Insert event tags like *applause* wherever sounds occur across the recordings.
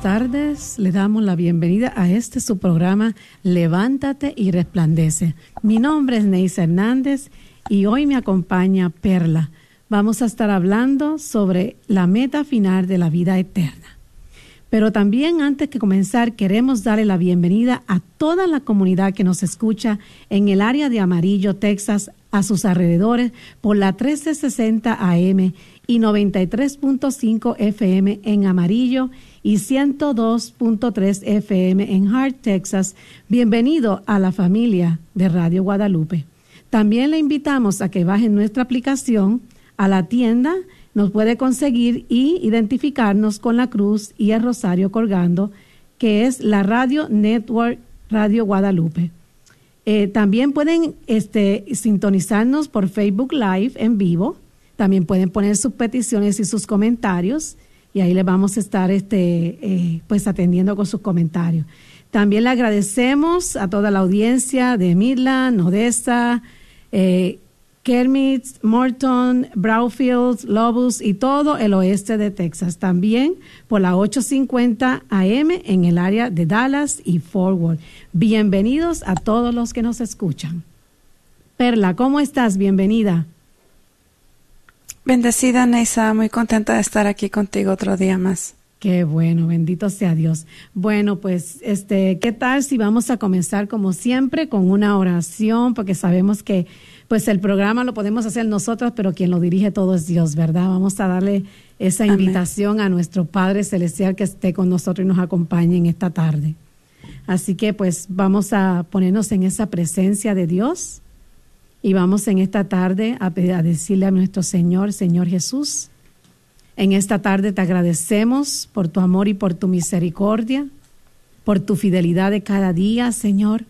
Tardes. Le damos la bienvenida a este su programa Levántate y Resplandece. Mi nombre es Neisa Hernández y hoy me acompaña Perla. Vamos a estar hablando sobre la meta final de la vida eterna. Pero también antes que comenzar queremos darle la bienvenida a toda la comunidad que nos escucha en el área de Amarillo, Texas, a sus alrededores por la 1360 AM y 93.5 FM en Amarillo y 102.3 FM en Hart, Texas. Bienvenido a la familia de Radio Guadalupe. También le invitamos a que baje nuestra aplicación a la tienda, nos puede conseguir y identificarnos con la cruz y el rosario colgando, que es la Radio Network Radio Guadalupe. Eh, también pueden este, sintonizarnos por Facebook Live en vivo. También pueden poner sus peticiones y sus comentarios y ahí le vamos a estar este, eh, pues atendiendo con sus comentarios. También le agradecemos a toda la audiencia de Midland, Odessa, eh, Kermit, Morton, Brownfield, Lobus y todo el oeste de Texas. También por la 850 AM en el área de Dallas y Forward. Bienvenidos a todos los que nos escuchan. Perla, ¿cómo estás? Bienvenida. Bendecida Neisa, muy contenta de estar aquí contigo otro día más. Qué bueno, bendito sea Dios. Bueno, pues, este, ¿qué tal si vamos a comenzar como siempre con una oración? Porque sabemos que, pues, el programa lo podemos hacer nosotros, pero quien lo dirige todo es Dios, ¿verdad? Vamos a darle esa invitación a nuestro Padre Celestial que esté con nosotros y nos acompañe en esta tarde. Así que, pues, vamos a ponernos en esa presencia de Dios y vamos en esta tarde a, decirle a nuestro Señor, Señor Jesús, en esta tarde te agradecemos por tu amor y por tu misericordia, por tu fidelidad de cada día, Señor,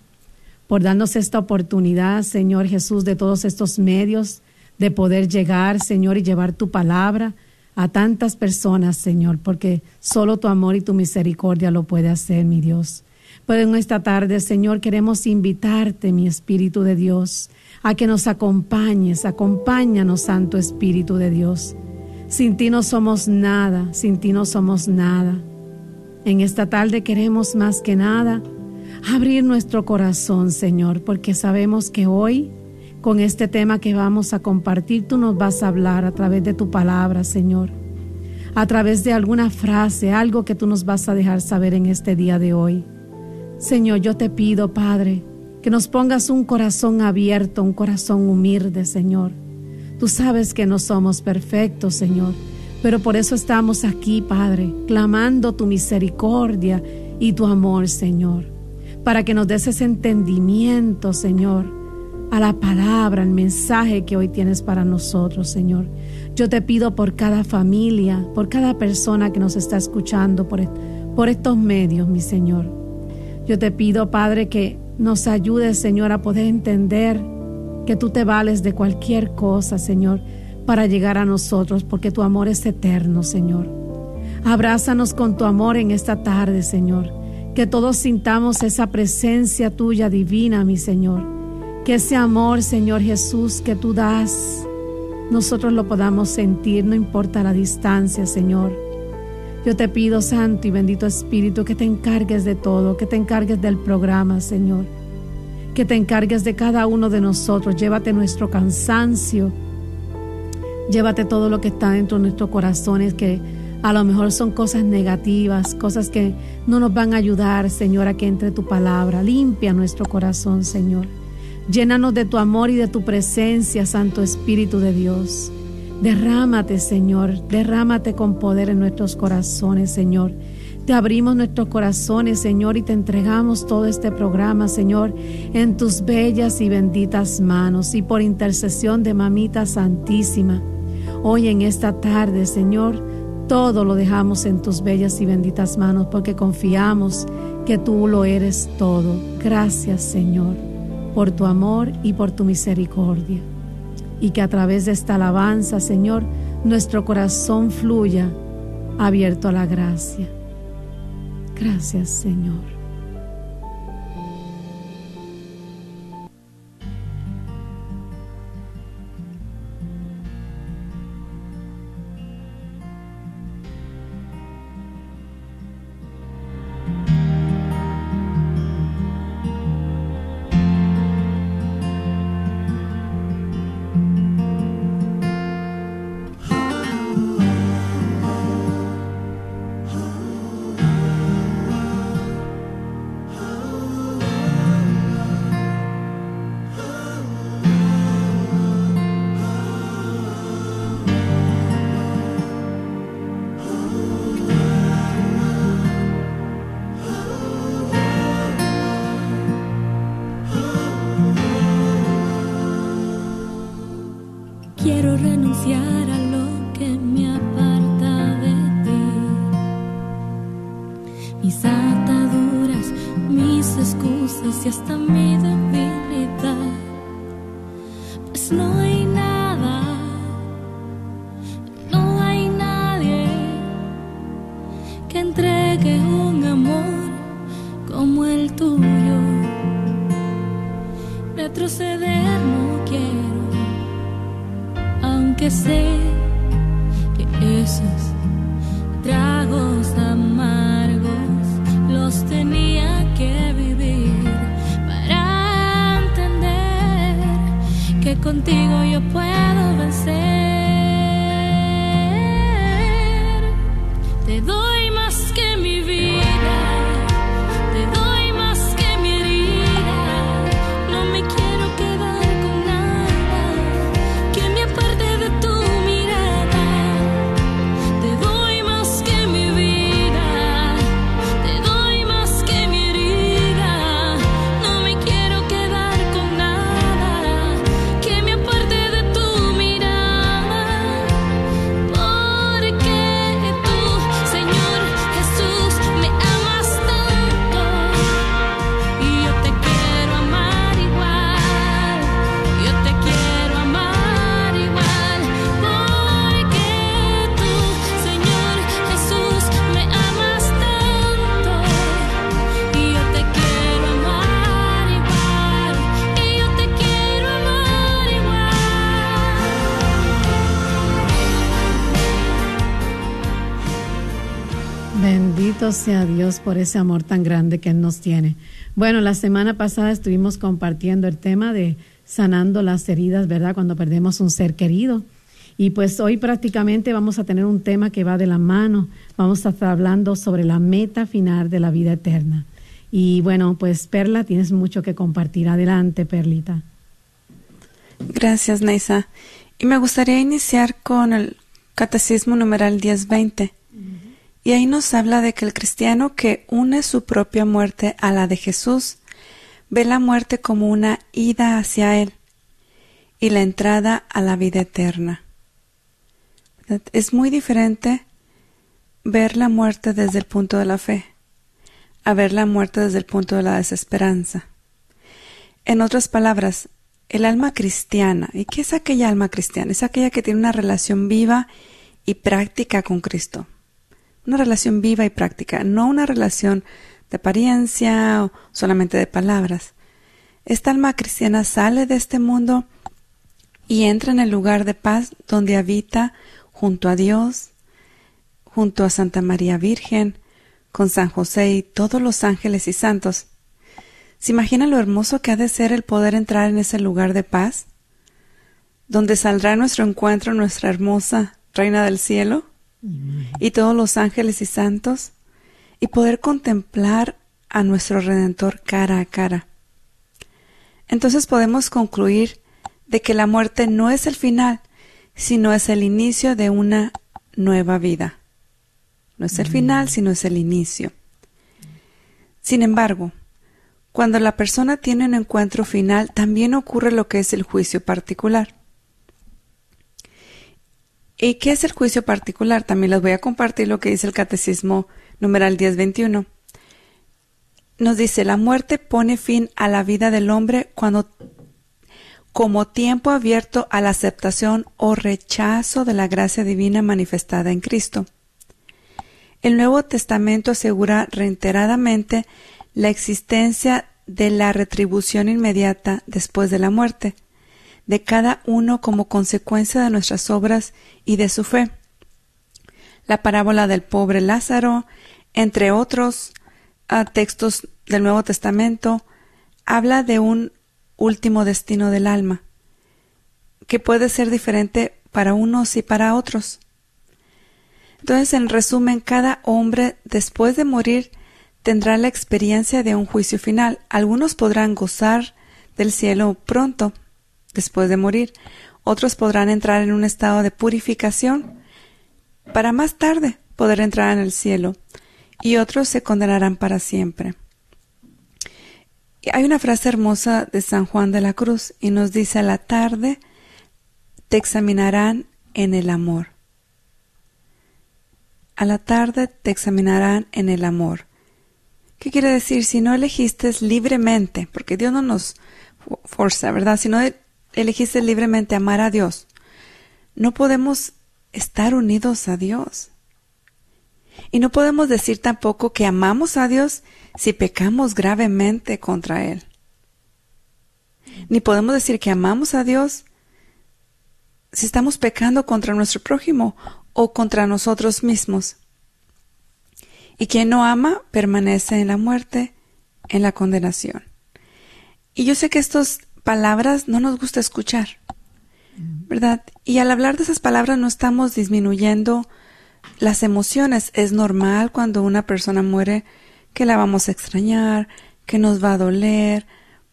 por darnos esta oportunidad, Señor Jesús, de todos estos medios, de poder llegar, Señor, y llevar tu palabra a tantas personas, Señor, porque solo tu amor y tu misericordia lo puede hacer, mi Dios. Pues en esta tarde, Señor, queremos invitarte, mi Espíritu de Dios, a que nos acompañes, acompáñanos, Santo Espíritu de Dios. Sin ti no somos nada, sin ti no somos nada. En esta tarde queremos más que nada abrir nuestro corazón, Señor, porque sabemos que hoy, con este tema que vamos a compartir, tú nos vas a hablar a través de tu palabra, Señor. A través de alguna frase, algo que tú nos vas a dejar saber en este día de hoy. Señor, yo te pido, Padre, que nos pongas un corazón abierto, un corazón humilde, Señor. Tú sabes que no somos perfectos, Señor, pero por eso estamos aquí, Padre, clamando tu misericordia y tu amor, Señor, para que nos des ese entendimiento, Señor, a la palabra, al mensaje que hoy tienes para nosotros, Señor. Yo te pido por cada familia, por cada persona que nos está escuchando, por, por estos medios, mi Señor. Yo te pido, Padre, que nos ayudes, Señor, a poder entender que tú te vales de cualquier cosa, Señor, para llegar a nosotros, porque tu amor es eterno, Señor. Abrázanos con tu amor en esta tarde, Señor. Que todos sintamos esa presencia tuya divina, mi Señor. Que ese amor, Señor Jesús, que tú das, nosotros lo podamos sentir, no importa la distancia, Señor. Yo te pido, Santo y bendito Espíritu, que te encargues de todo, que te encargues del programa, Señor. Que te encargues de cada uno de nosotros. Llévate nuestro cansancio. Llévate todo lo que está dentro de nuestros corazones, que a lo mejor son cosas negativas, cosas que no nos van a ayudar, Señor, a que entre tu palabra. Limpia nuestro corazón, Señor. Llénanos de tu amor y de tu presencia, Santo Espíritu de Dios. Derrámate, Señor, derrámate con poder en nuestros corazones, Señor. Te abrimos nuestros corazones, Señor, y te entregamos todo este programa, Señor, en tus bellas y benditas manos y por intercesión de Mamita Santísima. Hoy en esta tarde, Señor, todo lo dejamos en tus bellas y benditas manos porque confiamos que tú lo eres todo. Gracias, Señor por tu amor y por tu misericordia. Y que a través de esta alabanza, Señor, nuestro corazón fluya abierto a la gracia. Gracias, Señor. Sea Dios por ese amor tan grande que Él nos tiene. Bueno, la semana pasada estuvimos compartiendo el tema de sanando las heridas, ¿verdad? Cuando perdemos un ser querido. Y pues hoy prácticamente vamos a tener un tema que va de la mano. Vamos a estar hablando sobre la meta final de la vida eterna. Y bueno, pues Perla, tienes mucho que compartir. Adelante, Perlita. Gracias, Neisa. Y me gustaría iniciar con el Catecismo numeral 1020 y ahí nos habla de que el cristiano que une su propia muerte a la de Jesús ve la muerte como una ida hacia Él y la entrada a la vida eterna. Es muy diferente ver la muerte desde el punto de la fe a ver la muerte desde el punto de la desesperanza. En otras palabras, el alma cristiana, ¿y qué es aquella alma cristiana? Es aquella que tiene una relación viva y práctica con Cristo una relación viva y práctica, no una relación de apariencia o solamente de palabras. Esta alma cristiana sale de este mundo y entra en el lugar de paz donde habita junto a Dios, junto a Santa María Virgen, con San José y todos los ángeles y santos. ¿Se imagina lo hermoso que ha de ser el poder entrar en ese lugar de paz? Donde saldrá nuestro encuentro nuestra hermosa Reina del Cielo y todos los ángeles y santos y poder contemplar a nuestro Redentor cara a cara. Entonces podemos concluir de que la muerte no es el final, sino es el inicio de una nueva vida. No es el final, sino es el inicio. Sin embargo, cuando la persona tiene un encuentro final, también ocurre lo que es el juicio particular. ¿Y qué es el juicio particular? También les voy a compartir lo que dice el Catecismo numeral 1021. Nos dice, la muerte pone fin a la vida del hombre cuando como tiempo abierto a la aceptación o rechazo de la gracia divina manifestada en Cristo. El Nuevo Testamento asegura reiteradamente la existencia de la retribución inmediata después de la muerte, de cada uno como consecuencia de nuestras obras y de su fe. La parábola del pobre Lázaro, entre otros ah, textos del Nuevo Testamento, habla de un último destino del alma, que puede ser diferente para unos y para otros. Entonces, en resumen, cada hombre después de morir tendrá la experiencia de un juicio final. Algunos podrán gozar del cielo pronto, después de morir. Otros podrán entrar en un estado de purificación para más tarde poder entrar en el cielo. Y otros se condenarán para siempre. Hay una frase hermosa de San Juan de la Cruz y nos dice a la tarde te examinarán en el amor. A la tarde te examinarán en el amor. ¿Qué quiere decir? Si no elegiste libremente, porque Dios no nos forza, ¿verdad? Si no elegiste libremente amar a Dios, no podemos estar unidos a Dios. Y no podemos decir tampoco que amamos a Dios si pecamos gravemente contra Él. Ni podemos decir que amamos a Dios si estamos pecando contra nuestro prójimo o contra nosotros mismos. Y quien no ama permanece en la muerte, en la condenación. Y yo sé que estas palabras no nos gusta escuchar, ¿verdad? Y al hablar de esas palabras no estamos disminuyendo las emociones. Es normal cuando una persona muere que la vamos a extrañar, que nos va a doler,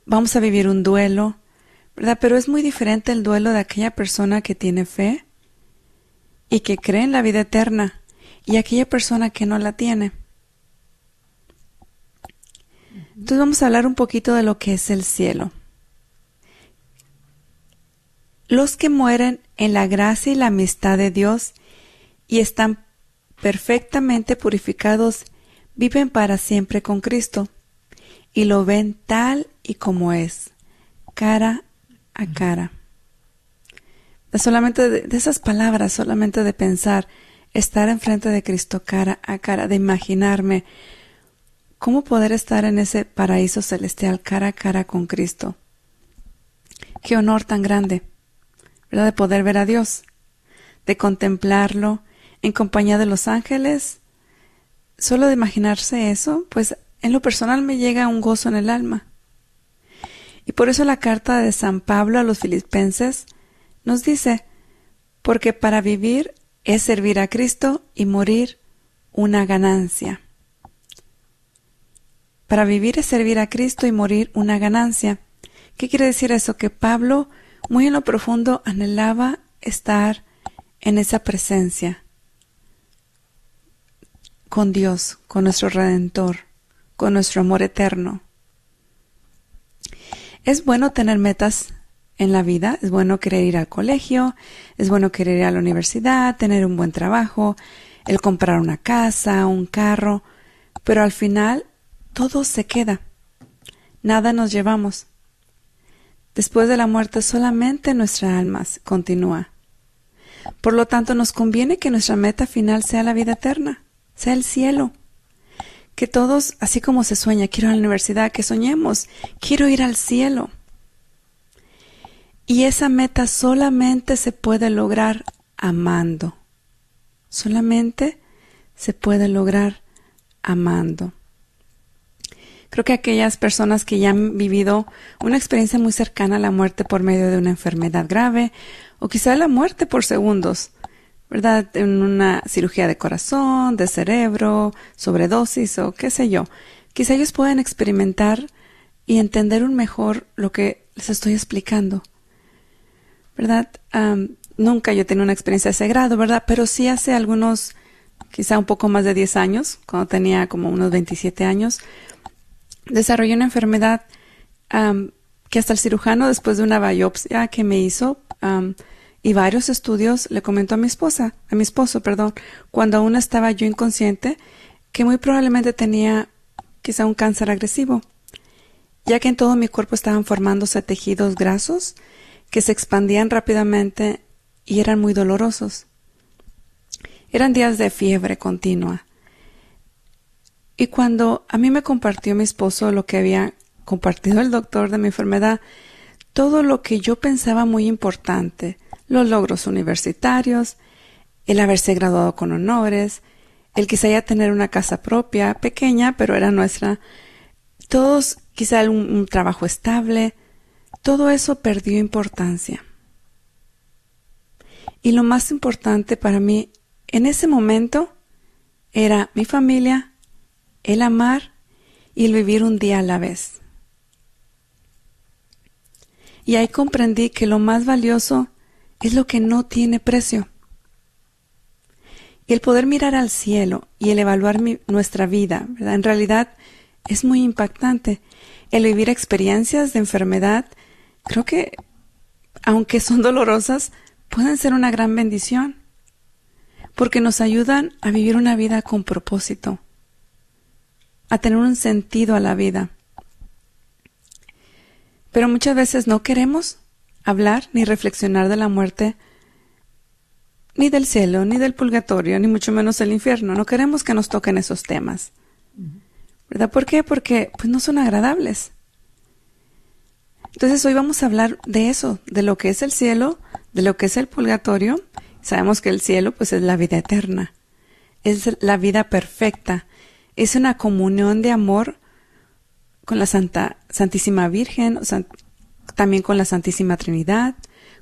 vamos a vivir un duelo, ¿verdad? Pero es muy diferente el duelo de aquella persona que tiene fe y que cree en la vida eterna y aquella persona que no la tiene. Entonces vamos a hablar un poquito de lo que es el cielo. Los que mueren en la gracia y la amistad de Dios y están perfectamente purificados viven para siempre con Cristo y lo ven tal y como es, cara a cara. solamente de, esas palabras, solamente de pensar, estar enfrente de Cristo cara a cara, de imaginarme cómo poder estar en ese paraíso celestial cara a cara con Cristo. Qué honor tan grande, ¿verdad? De poder ver a Dios, de contemplarlo en compañía de los ángeles solo de imaginarse eso, pues en lo personal me llega un gozo en el alma. Y por eso la carta de San Pablo a los filipenses nos dice, porque para vivir es servir a Cristo y morir una ganancia. Para vivir es servir a Cristo y morir una ganancia. ¿Qué quiere decir eso? Que Pablo muy en lo profundo anhelaba estar en esa presencia, con Dios, con nuestro Redentor, con nuestro amor eterno. Es bueno tener metas en la vida, es bueno querer ir al colegio, es bueno querer ir a la universidad, tener un buen trabajo, el comprar una casa, un carro, pero al final todo se queda. Nada nos llevamos. Después de la muerte solamente nuestra alma continúa. Por lo tanto, nos conviene que nuestra meta final sea la vida eterna sea el cielo. Que todos, así como se sueña, quiero ir a la universidad, que soñemos, quiero ir al cielo. Y esa meta solamente se puede lograr amando. Solamente se puede lograr amando. Creo que aquellas personas que ya han vivido una experiencia muy cercana a la muerte por medio de una enfermedad grave o quizá la muerte por segundos, ¿verdad? En una cirugía de corazón, de cerebro, sobredosis o qué sé yo. Quizá ellos puedan experimentar y entender un mejor lo que les estoy explicando. ¿Verdad? nunca yo tenido una experiencia de ese grado, ¿verdad? Pero sí hace algunos, quizá un poco más de 10 años, cuando tenía como unos 27 años, desarrollé una enfermedad que hasta el cirujano, después de una biopsia que me hizo, y varios estudios le comentó a mi esposa, a mi esposo, perdón, cuando aún estaba yo inconsciente, que muy probablemente tenía quizá un cáncer agresivo, ya que en todo mi cuerpo estaban formándose tejidos grasos que se expandían rápidamente y eran muy dolorosos. Eran días de fiebre continua. Y cuando a mí me compartió mi esposo lo que había compartido el doctor de mi enfermedad, todo lo que yo pensaba muy importante, los logros universitarios, el haberse graduado con honores, el quizá ya tener una casa propia, pequeña, pero era nuestra, todos quizá un, un trabajo estable, todo eso perdió importancia. Y lo más importante para mí en ese momento era mi familia, el amar y el vivir un día a la vez. Y ahí comprendí que lo más valioso es lo que no tiene precio. El poder mirar al cielo y el evaluar nuestra vida. En realidad es muy impactante. El vivir experiencias de enfermedad, creo que, aunque son *laughs* dolorosas, pueden ser una gran bendición, porque nos ayudan a vivir una vida con propósito, a tener un sentido a la vida. Pero muchas veces no queremos hablar ni reflexionar de la muerte, ni del cielo, ni del purgatorio, ni mucho menos del infierno. No queremos que nos toquen esos temas. ¿Verdad? ¿Por qué? Porque pues no son agradables. Entonces hoy vamos a hablar de eso, de lo que es el cielo, de lo que es el purgatorio. Sabemos que el cielo pues es la vida eterna, es la vida perfecta, es una comunión de amor con la Santa, Santísima Virgen, también con la Santísima Trinidad,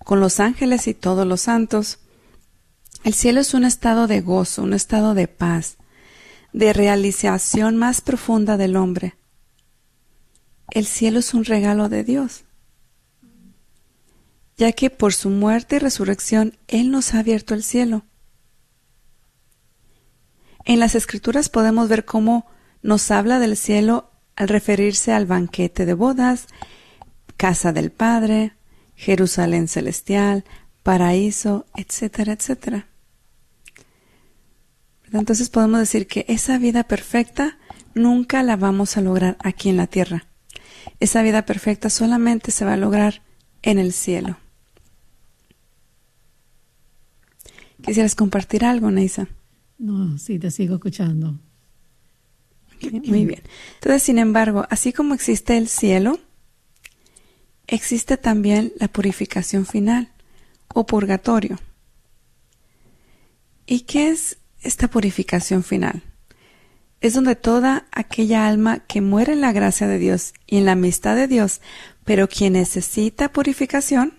con los ángeles y todos los santos. El cielo es un estado de gozo, un estado de paz, de realización más profunda del hombre. El cielo es un regalo de Dios, ya que por su muerte y resurrección Él nos ha abierto el cielo. En las escrituras podemos ver cómo nos habla del cielo al referirse al banquete de bodas, casa del Padre, Jerusalén celestial, paraíso, etcétera, etcétera. Entonces podemos decir que esa vida perfecta nunca la vamos a lograr aquí en la tierra. Esa vida perfecta solamente se va a lograr en el cielo. ¿Quisieras compartir algo, Neisa? No, sí, te sigo escuchando. muy bien. Entonces, sin embargo, así como existe el cielo, existe también la purificación final o purgatorio. ¿Y qué es esta purificación final? Es donde toda aquella alma que muere en la gracia de Dios y en la amistad de Dios, pero quien necesita purificación,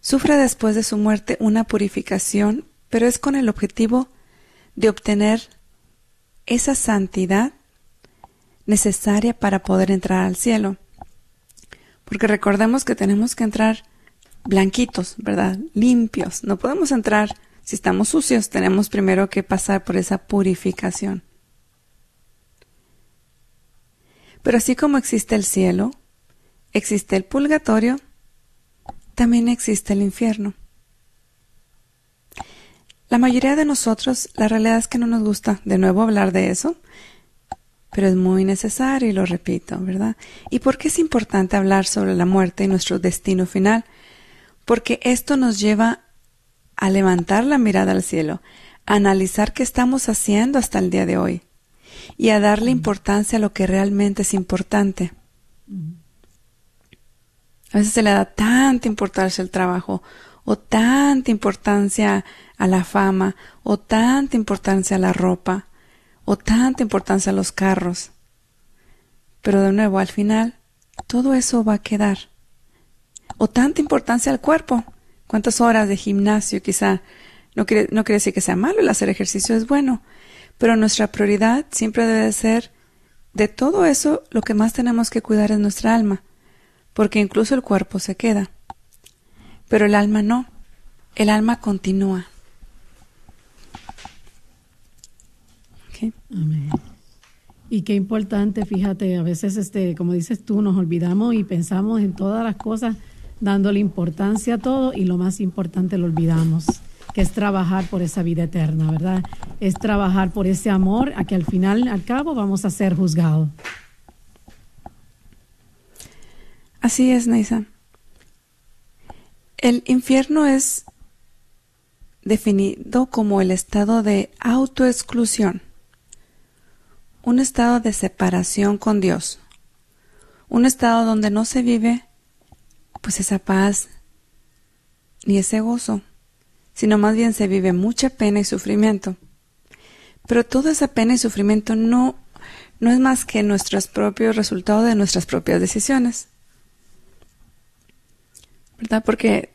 sufre después de su muerte una purificación, pero es con el objetivo de obtener esa santidad necesaria para poder entrar al cielo. Porque recordemos que tenemos que entrar blanquitos, ¿verdad? Limpios. No podemos entrar si estamos sucios. Tenemos primero que pasar por esa purificación. Pero así como existe el cielo, existe el purgatorio, también existe el infierno. La mayoría de nosotros, la realidad es que no nos gusta de nuevo hablar de eso, pero es muy necesario y lo repito, ¿verdad? ¿Y por qué es importante hablar sobre la muerte y nuestro destino final? Porque esto nos lleva a levantar la mirada al cielo, a analizar qué estamos haciendo hasta el día de hoy y a darle importancia a lo que realmente es importante. A veces se le da tanta importancia al trabajo, o tanta importancia a la fama, o tanta importancia a la ropa, o tanta importancia a los carros. Pero de nuevo, al final, todo eso va a quedar. O tanta importancia al cuerpo. ¿Cuántas horas de gimnasio quizá? No quiere, no quiere decir que sea malo, el hacer ejercicio es bueno, pero nuestra prioridad siempre debe ser de todo eso lo que más tenemos que cuidar es nuestra alma, porque incluso el cuerpo se queda. Pero el alma no, el alma continúa. Amén. Y qué importante, fíjate, a veces, este, como dices tú, nos olvidamos y pensamos en todas las cosas, dándole importancia a todo y lo más importante lo olvidamos que es trabajar por esa vida eterna, ¿verdad? Es trabajar por ese amor a que al final, al cabo, vamos a ser juzgados. Así es, Neisa. El infierno es definido como el estado de autoexclusión, un estado de separación con Dios, un estado donde no se vive pues esa paz ni ese gozo sino más bien se vive mucha pena y sufrimiento. Pero toda esa pena y sufrimiento no, no es más que nuestros propios resultados de nuestras propias decisiones. ¿Verdad? Porque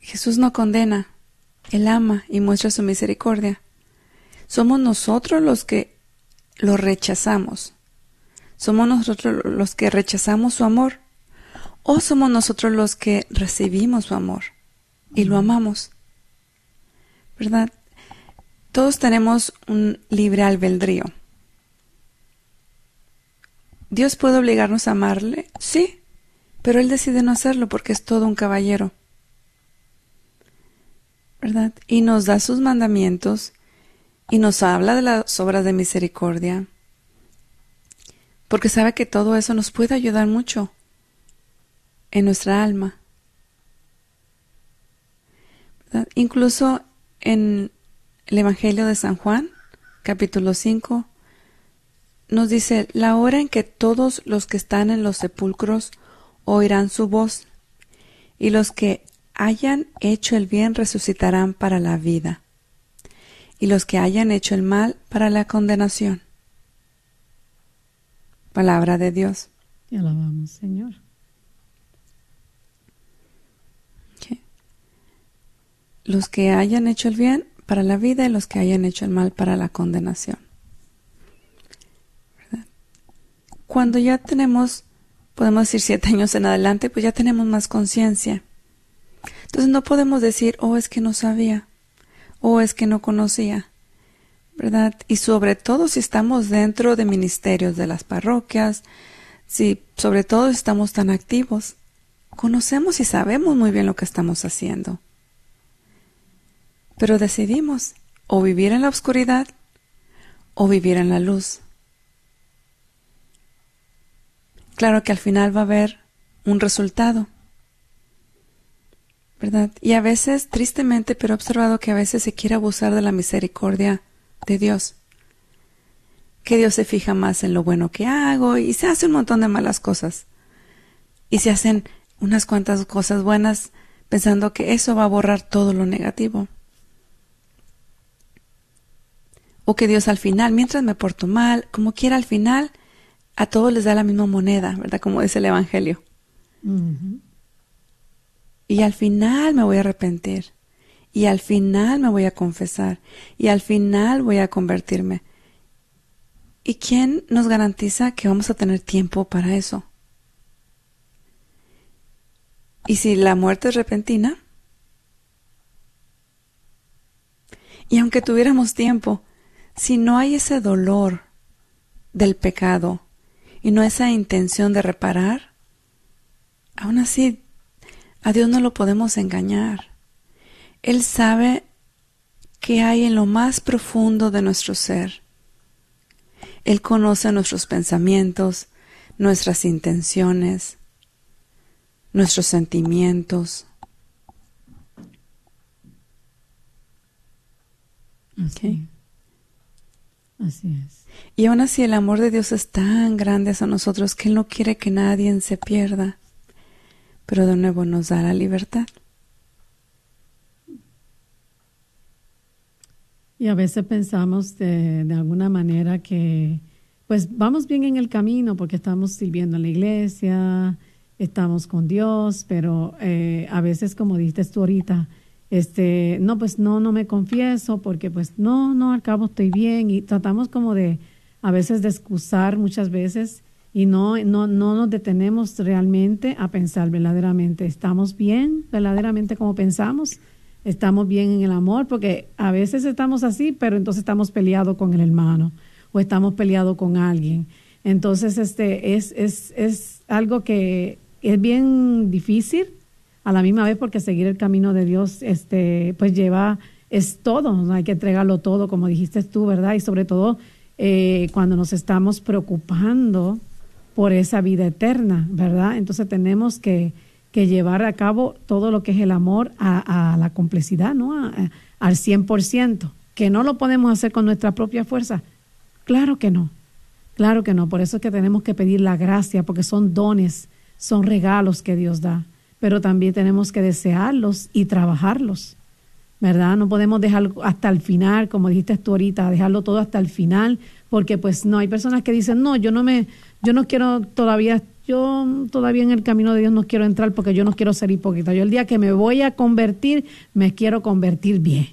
Jesús no condena, Él ama y muestra su misericordia. Somos nosotros los que lo rechazamos. Somos nosotros los que rechazamos su amor. O somos nosotros los que recibimos su amor y lo amamos. ¿verdad? Todos tenemos un libre albedrío. ¿Dios puede obligarnos a amarle? Sí, pero Él decide no hacerlo porque es todo un caballero. ¿Verdad? Y nos da sus mandamientos y nos habla de las obras de misericordia. Porque sabe que todo eso nos puede ayudar mucho en nuestra alma. Incluso en el Evangelio de San Juan, capítulo 5, nos dice, la hora en que todos los que están en los sepulcros oirán su voz, y los que hayan hecho el bien resucitarán para la vida, y los que hayan hecho el mal para la condenación. Palabra de Dios. Te alabamos, Señor. los que hayan hecho el bien para la vida y los que hayan hecho el mal para la condenación. Cuando ya tenemos, podemos decir siete años en adelante, pues ya tenemos más conciencia. Entonces no podemos decir, oh, es que no sabía, oh, es que no conocía, ¿verdad? Y sobre todo si estamos dentro de ministerios de las parroquias, si sobre todo estamos tan activos, conocemos y sabemos muy bien lo que estamos haciendo. Pero decidimos o vivir en la oscuridad o vivir en la luz. Claro que al final va a haber un resultado. ¿Verdad? Y a veces, tristemente, pero he observado que a veces se quiere abusar de la misericordia de Dios. Que Dios se fija más en lo bueno que hago y se hace un montón de malas cosas. Y se hacen unas cuantas cosas buenas pensando que eso va a borrar todo lo negativo. o que Dios al final, mientras me porto mal, como quiera al final, a todos les da la misma moneda, ¿verdad? Como dice el Evangelio. Y al final me voy a arrepentir. Y al final me voy a confesar. Y al final voy a convertirme. ¿Y quién nos garantiza que vamos a tener tiempo para eso? ¿Y si la muerte es repentina? Y aunque tuviéramos tiempo, si no hay ese dolor del pecado y no esa intención de reparar, aún así a Dios no lo podemos engañar. Él sabe qué hay en lo más profundo de nuestro ser. Él conoce nuestros pensamientos, nuestras intenciones, nuestros sentimientos. Así, así es. Y aún así el amor de Dios es tan grande hacia nosotros que Él no quiere que nadie se pierda, pero de nuevo nos da la libertad. Y a veces pensamos de, de, alguna manera que pues vamos bien en el camino porque estamos sirviendo en la iglesia, estamos con Dios, pero eh, a veces como dices tú ahorita, este, no, pues no, no me confieso porque pues no, no, al cabo estoy bien y tratamos como de a veces de excusar muchas veces y no, no, no nos detenemos realmente a pensar verdaderamente, ¿estamos bien verdaderamente como pensamos? ¿Estamos bien en el amor? Porque a veces estamos así, pero entonces estamos peleados con el hermano o estamos peleados con alguien. Entonces, este es, es, es algo que es bien difícil a la misma vez porque seguir el camino de Dios, este, pues lleva, es todo, hay que entregarlo todo, como dijiste tú, ¿verdad? Y sobre todo eh, cuando nos estamos preocupando por esa vida eterna, ¿verdad? Entonces tenemos que, que llevar a cabo todo lo que es el amor a, la complejidad, ¿no? A, a, al 100%, que no lo podemos hacer con nuestra propia fuerza. Claro que no, claro que no, por eso es que tenemos que pedir la gracia, porque son dones, son regalos que Dios da, pero también tenemos que desearlos y trabajarlos, ¿verdad? No podemos dejarlo hasta el final, como dijiste tú ahorita, dejarlo todo hasta el final, porque pues no, hay personas que dicen, no, yo no me, yo no quiero todavía, yo todavía en el camino de Dios no quiero entrar porque yo no quiero ser hipócrita. Yo el día que me voy a convertir, me quiero convertir bien.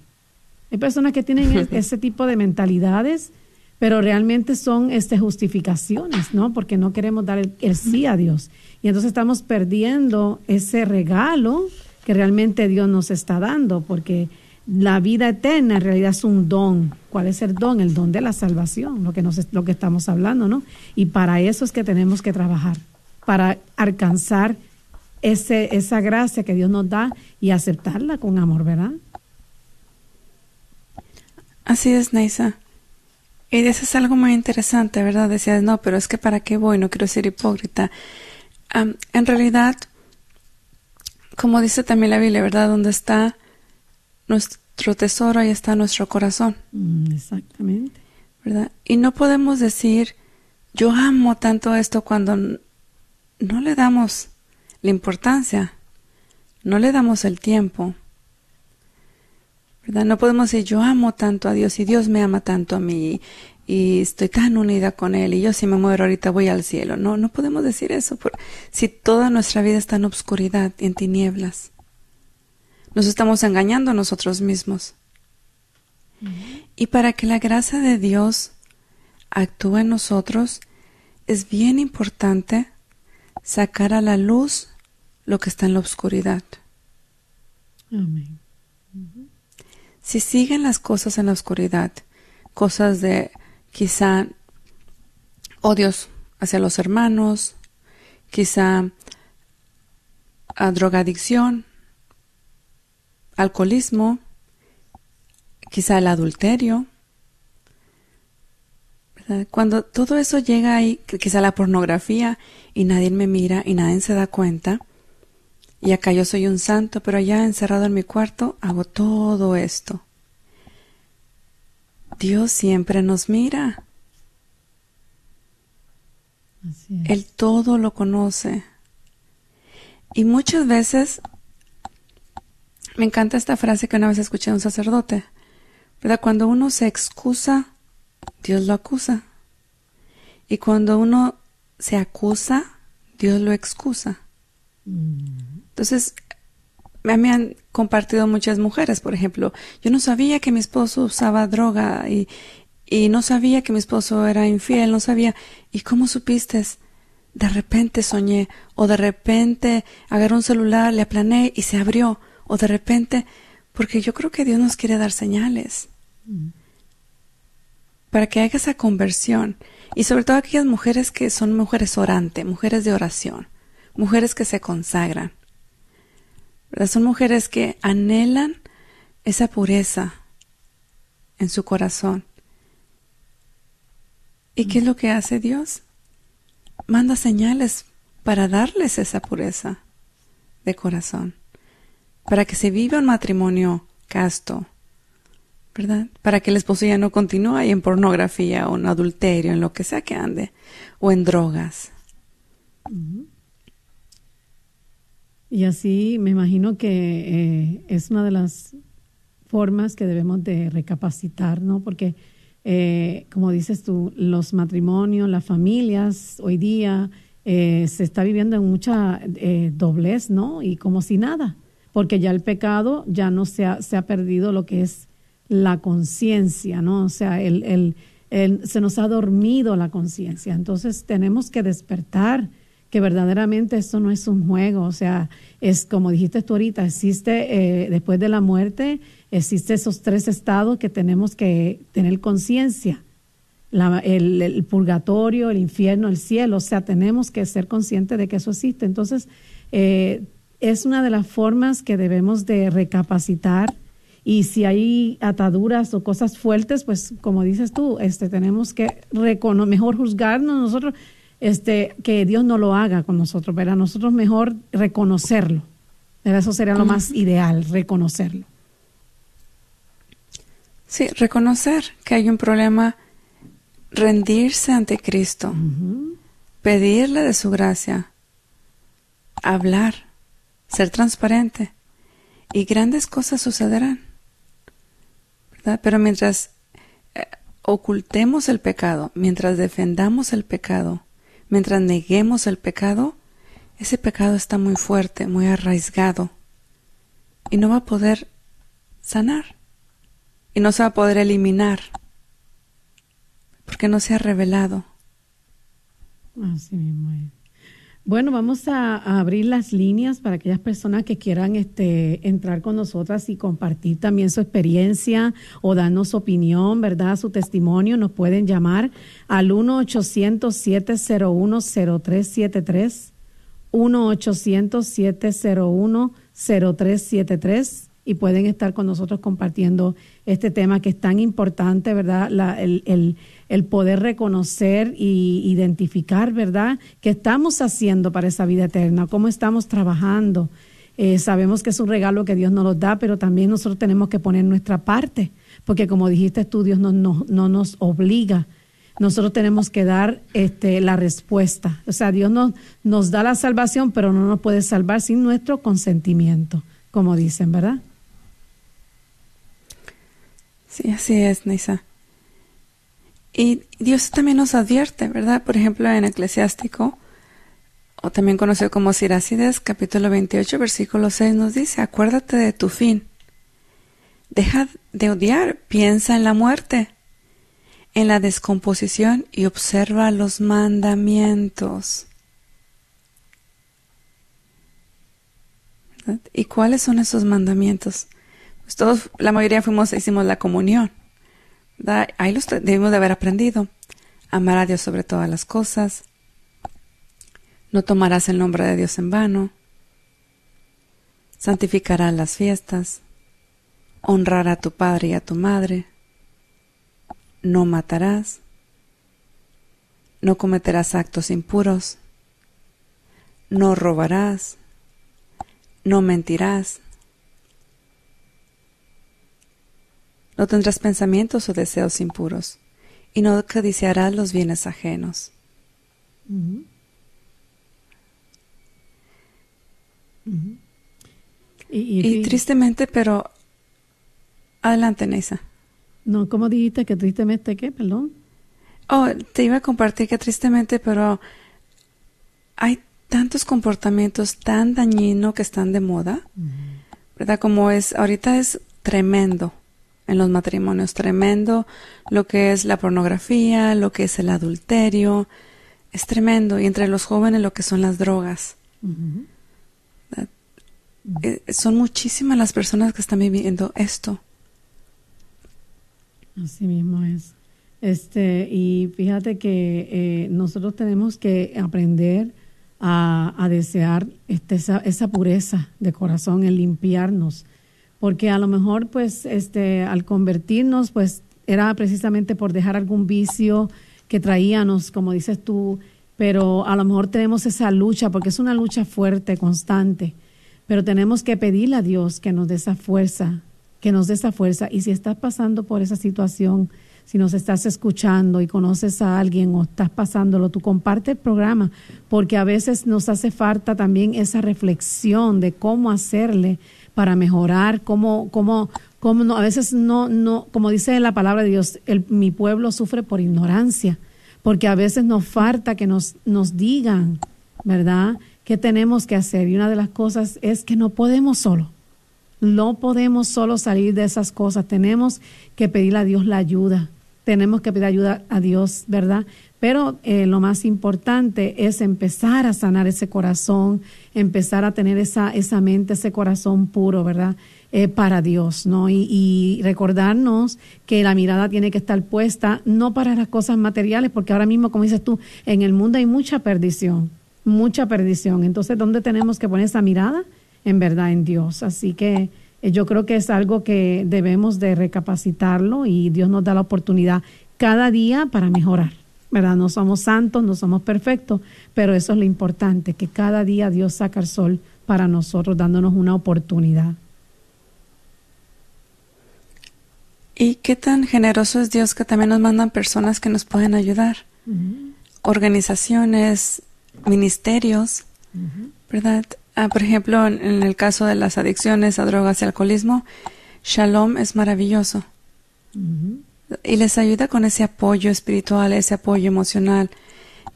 Hay personas que tienen *laughs* ese tipo de mentalidades pero realmente son este, justificaciones, ¿no? Porque no queremos dar el, el, sí a Dios. Y entonces estamos perdiendo ese regalo que realmente Dios nos está dando, porque la vida eterna en realidad es un don. ¿Cuál es el don? El don de la salvación, lo que, nos, lo que estamos hablando, ¿no? Y para eso es que tenemos que trabajar, para alcanzar ese, esa gracia que Dios nos da y aceptarla con amor, ¿verdad? Así es, Neisa. Y eso es algo muy interesante, ¿verdad? Decías, no, pero es que para qué voy, no quiero ser hipócrita. En realidad, como dice también la Biblia, ¿verdad? Donde está nuestro tesoro, ahí está nuestro corazón. Mm, exactamente. ¿Verdad? Y no podemos decir, yo amo tanto esto cuando no le damos la importancia, no le damos el tiempo. ¿verdad? No podemos decir yo amo tanto a Dios y Dios me ama tanto a mí y estoy tan unida con Él y yo si me muero ahorita voy al cielo. No, no podemos decir eso por, si toda nuestra vida está en obscuridad y en tinieblas. Nos estamos engañando a nosotros mismos. Uh -huh. Y para que la gracia de Dios actúe en nosotros, es bien importante sacar a la luz lo que está en la oscuridad. Amén. Uh -huh. Si siguen las cosas en la oscuridad, cosas de quizá odios hacia los hermanos, quizá a drogadicción, alcoholismo, quizá el adulterio. ¿verdad? Cuando todo eso llega ahí, quizá la pornografía, y nadie me mira y nadie se da cuenta, y acá yo soy un santo, pero allá encerrado en mi cuarto hago todo esto. Dios siempre nos mira. Él todo lo conoce. Y muchas veces me encanta esta frase que una vez escuché de un sacerdote, ¿verdad? Cuando uno se excusa, Dios lo acusa. Y cuando uno se acusa, Dios lo excusa. Entonces, me han compartido muchas mujeres, por ejemplo, yo no sabía que mi esposo usaba droga y, y no sabía que mi esposo era infiel, no sabía. ¿Y cómo supiste? De repente soñé, o de repente agarré un celular, le aplané y se abrió, o de repente, porque yo creo que Dios nos quiere dar señales para que haga esa conversión. Y sobre todo aquellas mujeres que son mujeres orantes, mujeres de oración, mujeres que se consagran. ¿verdad? Son mujeres que anhelan esa pureza en su corazón. ¿Y qué es lo que hace Dios? Manda señales para darles esa pureza de corazón, para que se viva un matrimonio casto, ¿verdad? Para que el esposo ya no continúe en pornografía o en adulterio, en lo que sea que ande, o en drogas. Y así me imagino que eh, es una de las formas que debemos de recapacitar, ¿no? Porque, eh, como dices tú, los matrimonios, las familias, hoy día eh, se está viviendo en mucha doblez, ¿no? Y como si nada, porque ya el pecado ya no se ha, se ha perdido lo que es la conciencia, ¿no? O sea, el, el, se nos ha dormido la conciencia. Entonces tenemos que despertar que verdaderamente esto no es un juego, o sea, es como dijiste tú ahorita, existe eh, después de la muerte, existe esos tres estados que tenemos que tener conciencia, el, purgatorio, el infierno, el cielo, o sea, tenemos que ser conscientes de que eso existe. Entonces, eh, es una de las formas que debemos de recapacitar. Y si hay ataduras o cosas fuertes, pues como dices tú, este, tenemos que mejor juzgarnos nosotros este, que Dios no lo haga con nosotros, pero a nosotros mejor reconocerlo. Pero eso sería lo más ideal, reconocerlo. Sí, reconocer que hay un problema, rendirse ante Cristo, pedirle de su gracia, hablar, ser transparente, y grandes cosas sucederán. Pero mientras eh, ocultemos el pecado, mientras defendamos el pecado, mientras neguemos el pecado, ese pecado está muy fuerte, muy arraigado y no va a poder sanar y no se va a poder eliminar porque no se ha revelado. Así mismo Bueno, vamos a, abrir las líneas para aquellas personas que quieran este, entrar con nosotras y compartir también su experiencia o darnos su opinión, ¿verdad? Su testimonio. Nos pueden llamar al 1-800-701-0373, 1-800-701-0373 y pueden estar con nosotros compartiendo este tema que es tan importante, ¿verdad? el, el, poder reconocer y identificar, ¿verdad? ¿Qué estamos haciendo para esa vida eterna? ¿Cómo estamos trabajando? Eh, sabemos que es un regalo que Dios nos lo da, pero también nosotros tenemos que poner nuestra parte, porque como dijiste tú, Dios no, no, no nos obliga nosotros tenemos que dar este, la respuesta. O sea, Dios nos, nos da la salvación, pero no nos puede salvar sin nuestro consentimiento, como dicen, ¿verdad? Sí, así es, Nisa. Y Dios también nos advierte, ¿verdad? Por ejemplo, en Eclesiástico, o también conocido como Sirácides, capítulo 28, versículo 6, nos dice, acuérdate de tu fin. Deja de odiar, piensa en la muerte en la descomposición y observa los mandamientos. ¿Y cuáles son esos mandamientos? Pues todos, la mayoría fuimos, hicimos la comunión. Ahí los debemos de haber aprendido. Amar a Dios sobre todas las cosas. No tomarás el nombre de Dios en vano. Santificarás las fiestas. Honrar a tu padre y a tu madre no matarás, no cometerás actos impuros, no robarás, no mentirás, no tendrás pensamientos o deseos impuros, y no codiciarás los bienes ajenos. y, tristemente, pero adelante, Neisa. No, ¿cómo dijiste que tristemente qué? Perdón. Oh, te iba a compartir que tristemente, pero hay tantos comportamientos tan dañinos que están de moda, ¿verdad? Como es, ahorita es tremendo en los matrimonios, tremendo lo que es la pornografía, lo que es el adulterio, es tremendo. Y entre los jóvenes lo que son las drogas. Eh, son muchísimas las personas que están viviendo esto. Así mismo es. Este, y fíjate que eh, nosotros tenemos que aprender a, desear este, esa, esa, pureza de corazón, el limpiarnos, porque a lo mejor, pues, este, al convertirnos, pues, era precisamente por dejar algún vicio que traíamos, como dices tú, pero a lo mejor tenemos esa lucha, porque es una lucha fuerte, constante, pero tenemos que pedirle a Dios que nos dé esa fuerza que nos dé esa fuerza. Y si estás pasando por esa situación, si nos estás escuchando y conoces a alguien o estás pasándolo, tú comparte el programa, porque a veces nos hace falta también esa reflexión de cómo hacerle para mejorar, cómo, cómo, cómo no, a veces no, no, como dice la palabra de Dios, el, mi pueblo sufre por ignorancia, porque a veces nos falta que nos, nos digan, ¿verdad?, qué tenemos que hacer. Y una de las cosas es que no podemos solo. No podemos solo salir de esas cosas. Tenemos que pedirle a Dios la ayuda. Tenemos que pedir ayuda a Dios, ¿verdad? Pero eh, lo más importante es empezar a sanar ese corazón, empezar a tener esa, esa mente, ese corazón puro, ¿verdad? Eh, para Dios, ¿no? Y, y, recordarnos que la mirada tiene que estar puesta no para las cosas materiales, porque ahora mismo, como dices tú, en el mundo hay mucha perdición, mucha perdición. Entonces, ¿dónde tenemos que poner esa mirada? En verdad, en Dios. Así que eh, yo creo que es algo que debemos de recapacitarlo y Dios nos da la oportunidad cada día para mejorar. ¿Verdad? No somos santos, no somos perfectos, pero eso es lo importante, que cada día Dios saca el sol para nosotros, dándonos una oportunidad. ¿Y qué tan generoso es Dios que también nos mandan personas que nos pueden ayudar? Organizaciones, ministerios, ¿verdad? Ah, por ejemplo, en, el caso de las adicciones a drogas y alcoholismo, Shalom es maravilloso y les ayuda con ese apoyo espiritual, ese apoyo emocional.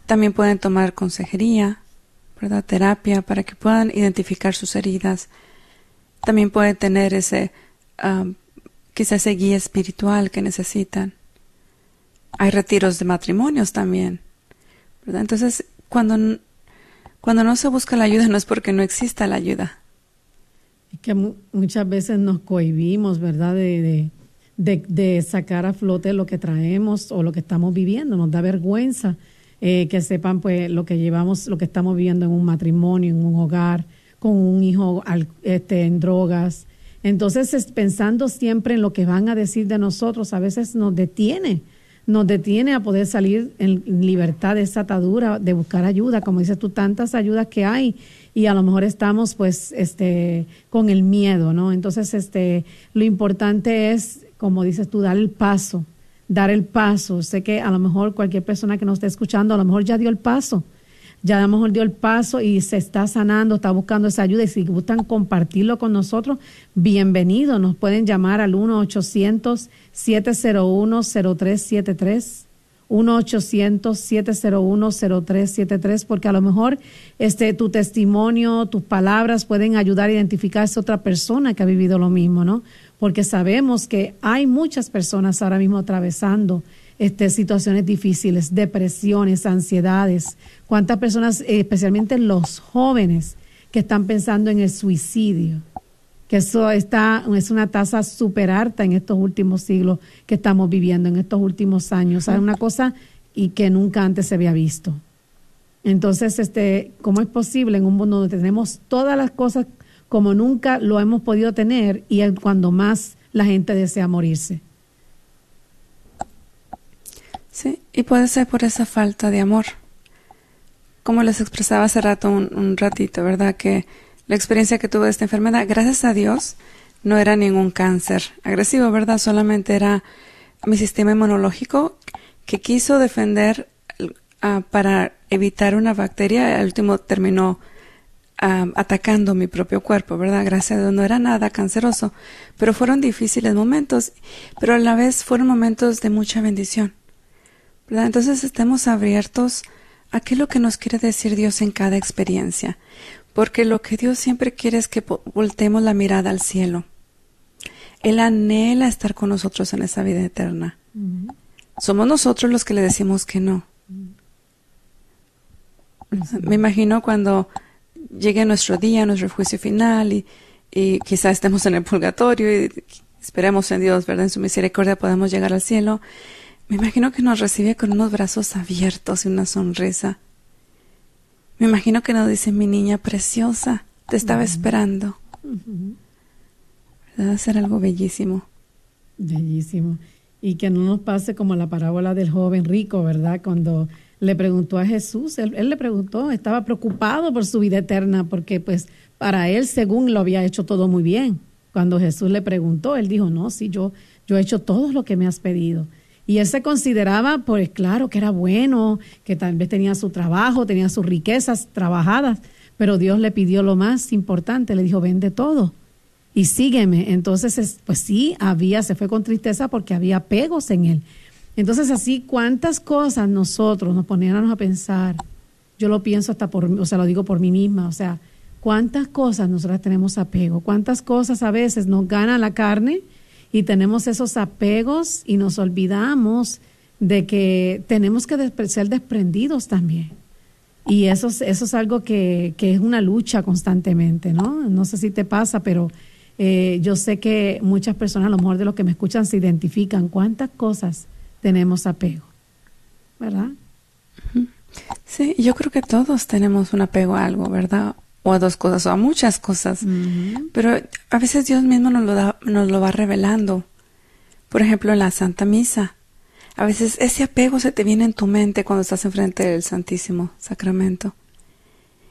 También pueden tomar consejería, ¿verdad? terapia para que puedan identificar sus heridas. También pueden tener ese, um, quizás ese guía espiritual que necesitan. Hay retiros de matrimonios también. Entonces, cuando, cuando no se busca la ayuda no es porque no exista la ayuda. Es que muchas veces nos cohibimos, ¿verdad? de, de, sacar a flote lo que traemos o lo que estamos viviendo. Nos da vergüenza eh, que sepan pues lo que llevamos, lo que estamos viviendo en un matrimonio, en un hogar, con un hijo este, en drogas. Entonces, pensando siempre en lo que van a decir de nosotros, a veces nos detiene, nos detiene a poder salir en libertad de esa atadura, de buscar ayuda, como dices tú, tantas ayudas que hay y a lo mejor estamos pues este con el miedo, ¿no? Entonces, este lo importante es como dices tú, dar el paso, dar el paso. Sé que a lo mejor cualquier persona que nos esté escuchando, a lo mejor ya dio el paso, ya a lo mejor dio el paso y se está sanando, está buscando esa ayuda y si gustan compartirlo con nosotros, bienvenido. Nos pueden llamar al 1-800-701-0373. 1-800-701-0373, porque a lo mejor este, tu testimonio, tus palabras pueden ayudar a identificar a otra persona que ha vivido lo mismo, ¿no? Porque sabemos que hay muchas personas ahora mismo atravesando este, situaciones difíciles, depresiones, ansiedades. ¿Cuántas personas, especialmente los jóvenes, que están pensando en el suicidio? Que eso está, es una tasa súper alta en estos últimos siglos que estamos viviendo, en estos últimos años. Es una cosa y que nunca antes se había visto. Entonces, este, ¿cómo es posible en un mundo donde tenemos todas las cosas como nunca lo hemos podido tener y es cuando más la gente desea morirse. Sí, y puede ser por esa falta de amor. Como les expresaba hace rato, un, ratito, ¿verdad? Que la experiencia que tuve de esta enfermedad, gracias a Dios, no era ningún cáncer agresivo, ¿verdad? Solamente era mi sistema inmunológico que quiso defender ah, para evitar una bacteria. Al último terminó atacando mi propio cuerpo, ¿verdad? Gracias a Dios no era nada canceroso, pero fueron difíciles momentos, pero a la vez fueron momentos de mucha bendición, ¿verdad? Entonces estemos abiertos a qué es lo que nos quiere decir Dios en cada experiencia, porque lo que Dios siempre quiere es que voltemos la mirada al cielo. Él anhela estar con nosotros en esa vida eterna. Somos nosotros los que le decimos que no. Me imagino cuando llegue nuestro día, nuestro juicio final y, y quizás estemos en el purgatorio y esperemos en Dios, ¿verdad? En su misericordia podamos llegar al cielo. Me imagino que nos recibe con unos brazos abiertos y una sonrisa. Me imagino que nos dice, mi niña preciosa, te estaba esperando. ¿Verdad? Ser algo bellísimo. Bellísimo. Y que no nos pase como la parábola del joven rico, ¿verdad? Cuando le preguntó a Jesús, él, le preguntó, estaba preocupado por su vida eterna, porque pues para él, según lo había hecho todo muy bien, Cuando Jesús le preguntó, él dijo, no, sí, yo, yo he hecho todo lo que me has pedido. Y él se consideraba, pues claro, que era bueno, que tal vez tenía su trabajo, tenía sus riquezas trabajadas, pero Dios le pidió lo más importante, le dijo, vende todo y sígueme. Entonces, pues sí, había, se fue con tristeza porque había pegos en él. Entonces, así, ¿cuántas cosas nosotros nos poníamos a pensar? Yo lo pienso hasta por, o sea, lo digo por mí misma, o sea, ¿cuántas cosas nosotras tenemos apego? ¿Cuántas cosas a veces nos gana la carne y tenemos esos apegos y nos olvidamos de que tenemos que ser desprendidos también? Y eso, eso es algo que, que es una lucha constantemente, ¿no? No sé si te pasa, pero eh, yo sé que muchas personas, a lo mejor de los que me escuchan, se identifican cuántas cosas tenemos apego, ¿verdad? Sí, yo creo que todos tenemos un apego a algo, ¿verdad? O a dos cosas, o a muchas cosas. Pero a veces Dios mismo nos lo, da, nos lo va revelando. Por ejemplo, en la Santa Misa. A veces ese apego se te viene en tu mente cuando estás enfrente del Santísimo Sacramento.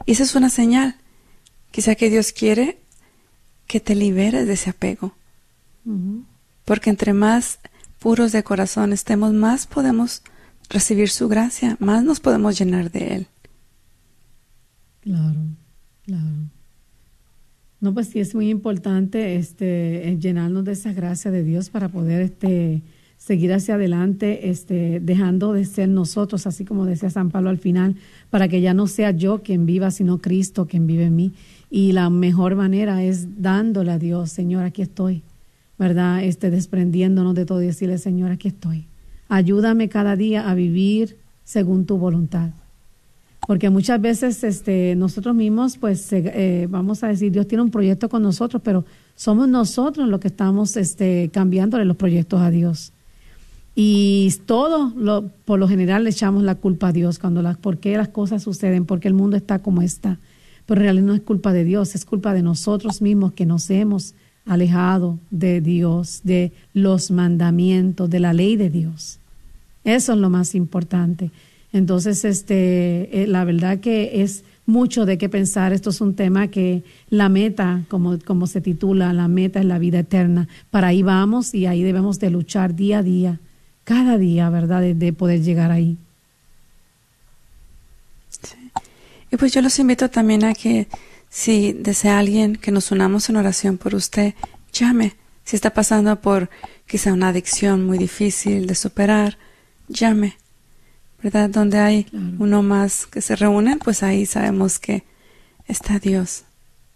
Y esa es una señal. Quizá que Dios quiere que te liberes de ese apego. Porque entre más puros de corazón estemos, más podemos recibir su gracia, más nos podemos llenar de Él. Claro, claro. No, pues sí es muy importante este llenarnos de esa gracia de Dios para poder este seguir hacia adelante, este, dejando de ser nosotros, así como decía San Pablo al final, para que ya no sea yo quien viva, sino Cristo quien vive en mí. Y la mejor manera es dándole a Dios, Señor, aquí estoy, ¿verdad? Este, desprendiéndonos de todo y decirle, Señor, aquí estoy. Ayúdame cada día a vivir según tu voluntad. Porque muchas veces este, nosotros mismos, pues eh, vamos a decir, Dios tiene un proyecto con nosotros, pero somos nosotros los que estamos este, cambiándole los proyectos a Dios. Y todo, lo, por lo general, le echamos la culpa a Dios cuando las, por qué las cosas suceden, porque el mundo está como está. Pero en realidad no es culpa de Dios, es culpa de nosotros mismos que nos hemos alejado de Dios, de los mandamientos, de la ley de Dios. Eso es lo más importante. Entonces, este, eh, la verdad que es mucho de qué pensar. Esto es un tema que la meta, como, como se titula, la meta es la vida eterna. Para ahí vamos y ahí debemos de luchar día a día cada día, ¿verdad? De, poder llegar ahí. Sí. Y pues yo los invito también a que si desea alguien que nos unamos en oración por usted, llame. Si está pasando por quizá una adicción muy difícil de superar, llame. ¿Verdad? Donde hay uno más que se reúnen, pues ahí sabemos que está Dios.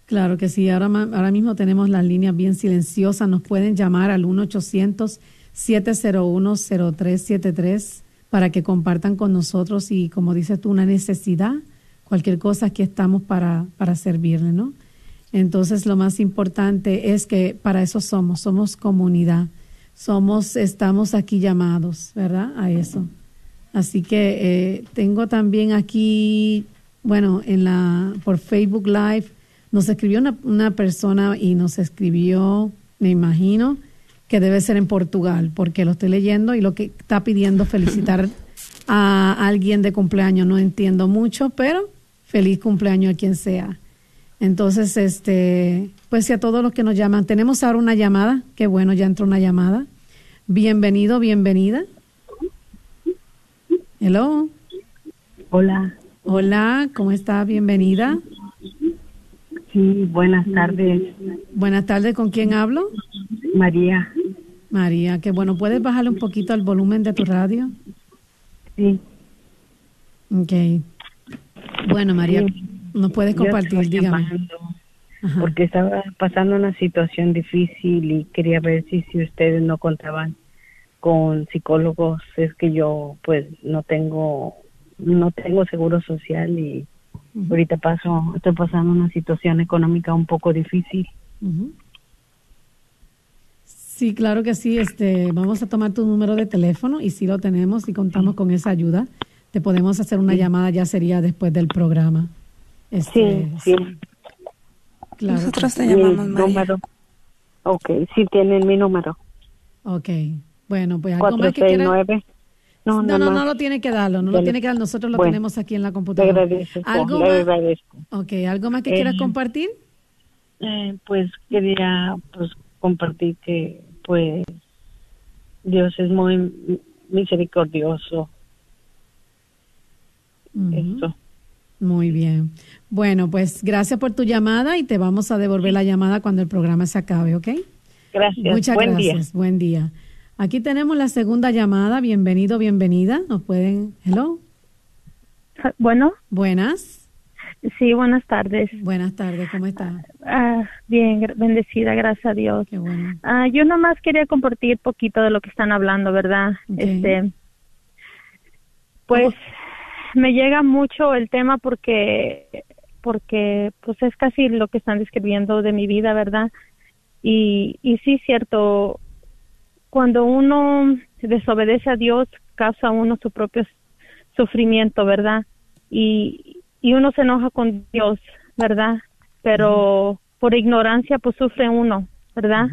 Claro que sí. Ahora, ahora mismo tenemos las líneas bien silenciosas. Nos pueden llamar al 1 800 701-0373 para que compartan con nosotros y, como dices tú, una necesidad, cualquier cosa, aquí estamos para, para servirle, ¿no? Entonces, lo más importante es que para eso somos, somos comunidad, somos, estamos aquí llamados, ¿verdad? A eso. Así que eh, tengo también aquí, bueno, en la, por Facebook Live, nos escribió una, una persona y nos escribió, me imagino, que debe ser en Portugal, porque lo estoy leyendo y lo que está pidiendo felicitar *laughs* a alguien de cumpleaños no entiendo mucho, pero feliz cumpleaños a quien sea. Entonces, este, pues si a todos los que nos llaman, tenemos ahora una llamada, qué bueno, ya entró una llamada. Bienvenido, bienvenida. Hello. Hola. Hola, ¿cómo está? Bienvenida. Sí, buenas tardes. Buenas tardes, ¿con quién hablo? María. María, qué bueno. ¿Puedes bajarle un poquito el volumen de tu radio? Sí. Ok. Bueno, María, ¿nos puedes compartir? Dígame. Porque estaba pasando una situación difícil y quería ver si, si ustedes no contaban con psicólogos. Es que yo, pues, no tengo, no tengo seguro social y ahorita paso, estoy pasando una situación económica un poco difícil. Sí, claro que sí. Este, vamos a tomar tu número de teléfono y si lo tenemos y contamos con esa ayuda, te podemos hacer una llamada, ya sería después del programa. Este, sí, sí. Nosotros te llamamos Número. Ok, sí tienen mi número. Ok, bueno, pues algo más que quieras... No, no, no, no, lo tiene que darlo, no lo tiene que dar, nosotros lo tenemos aquí en la computadora. Le agradezco, ¿Algo le agradezco. Ok, ¿algo más que quieras compartir? Eh, pues quería pues compartir que pues Dios es muy misericordioso. Esto. Muy bien. Bueno, pues gracias por tu llamada y te vamos a devolver la llamada cuando el programa se acabe, ¿ok? Gracias. Muchas Buen gracias. Buen día. Aquí tenemos la segunda llamada. Bienvenido, bienvenida. Nos pueden. Hello. Bueno. Buenas. Sí, buenas tardes. Buenas tardes, ¿cómo está? Ah, bien, bendecida, gracias a Dios. Qué bueno. Ah, yo nomás quería compartir poquito de lo que están hablando, ¿verdad? Este, pues me llega mucho el tema porque, porque pues es casi lo que están describiendo de mi vida, ¿verdad? Y, y sí, cierto, cuando uno desobedece a Dios, causa uno su propio sufrimiento, ¿verdad? Y, y uno se enoja con Dios, ¿verdad? Pero por ignorancia pues sufre uno, ¿verdad?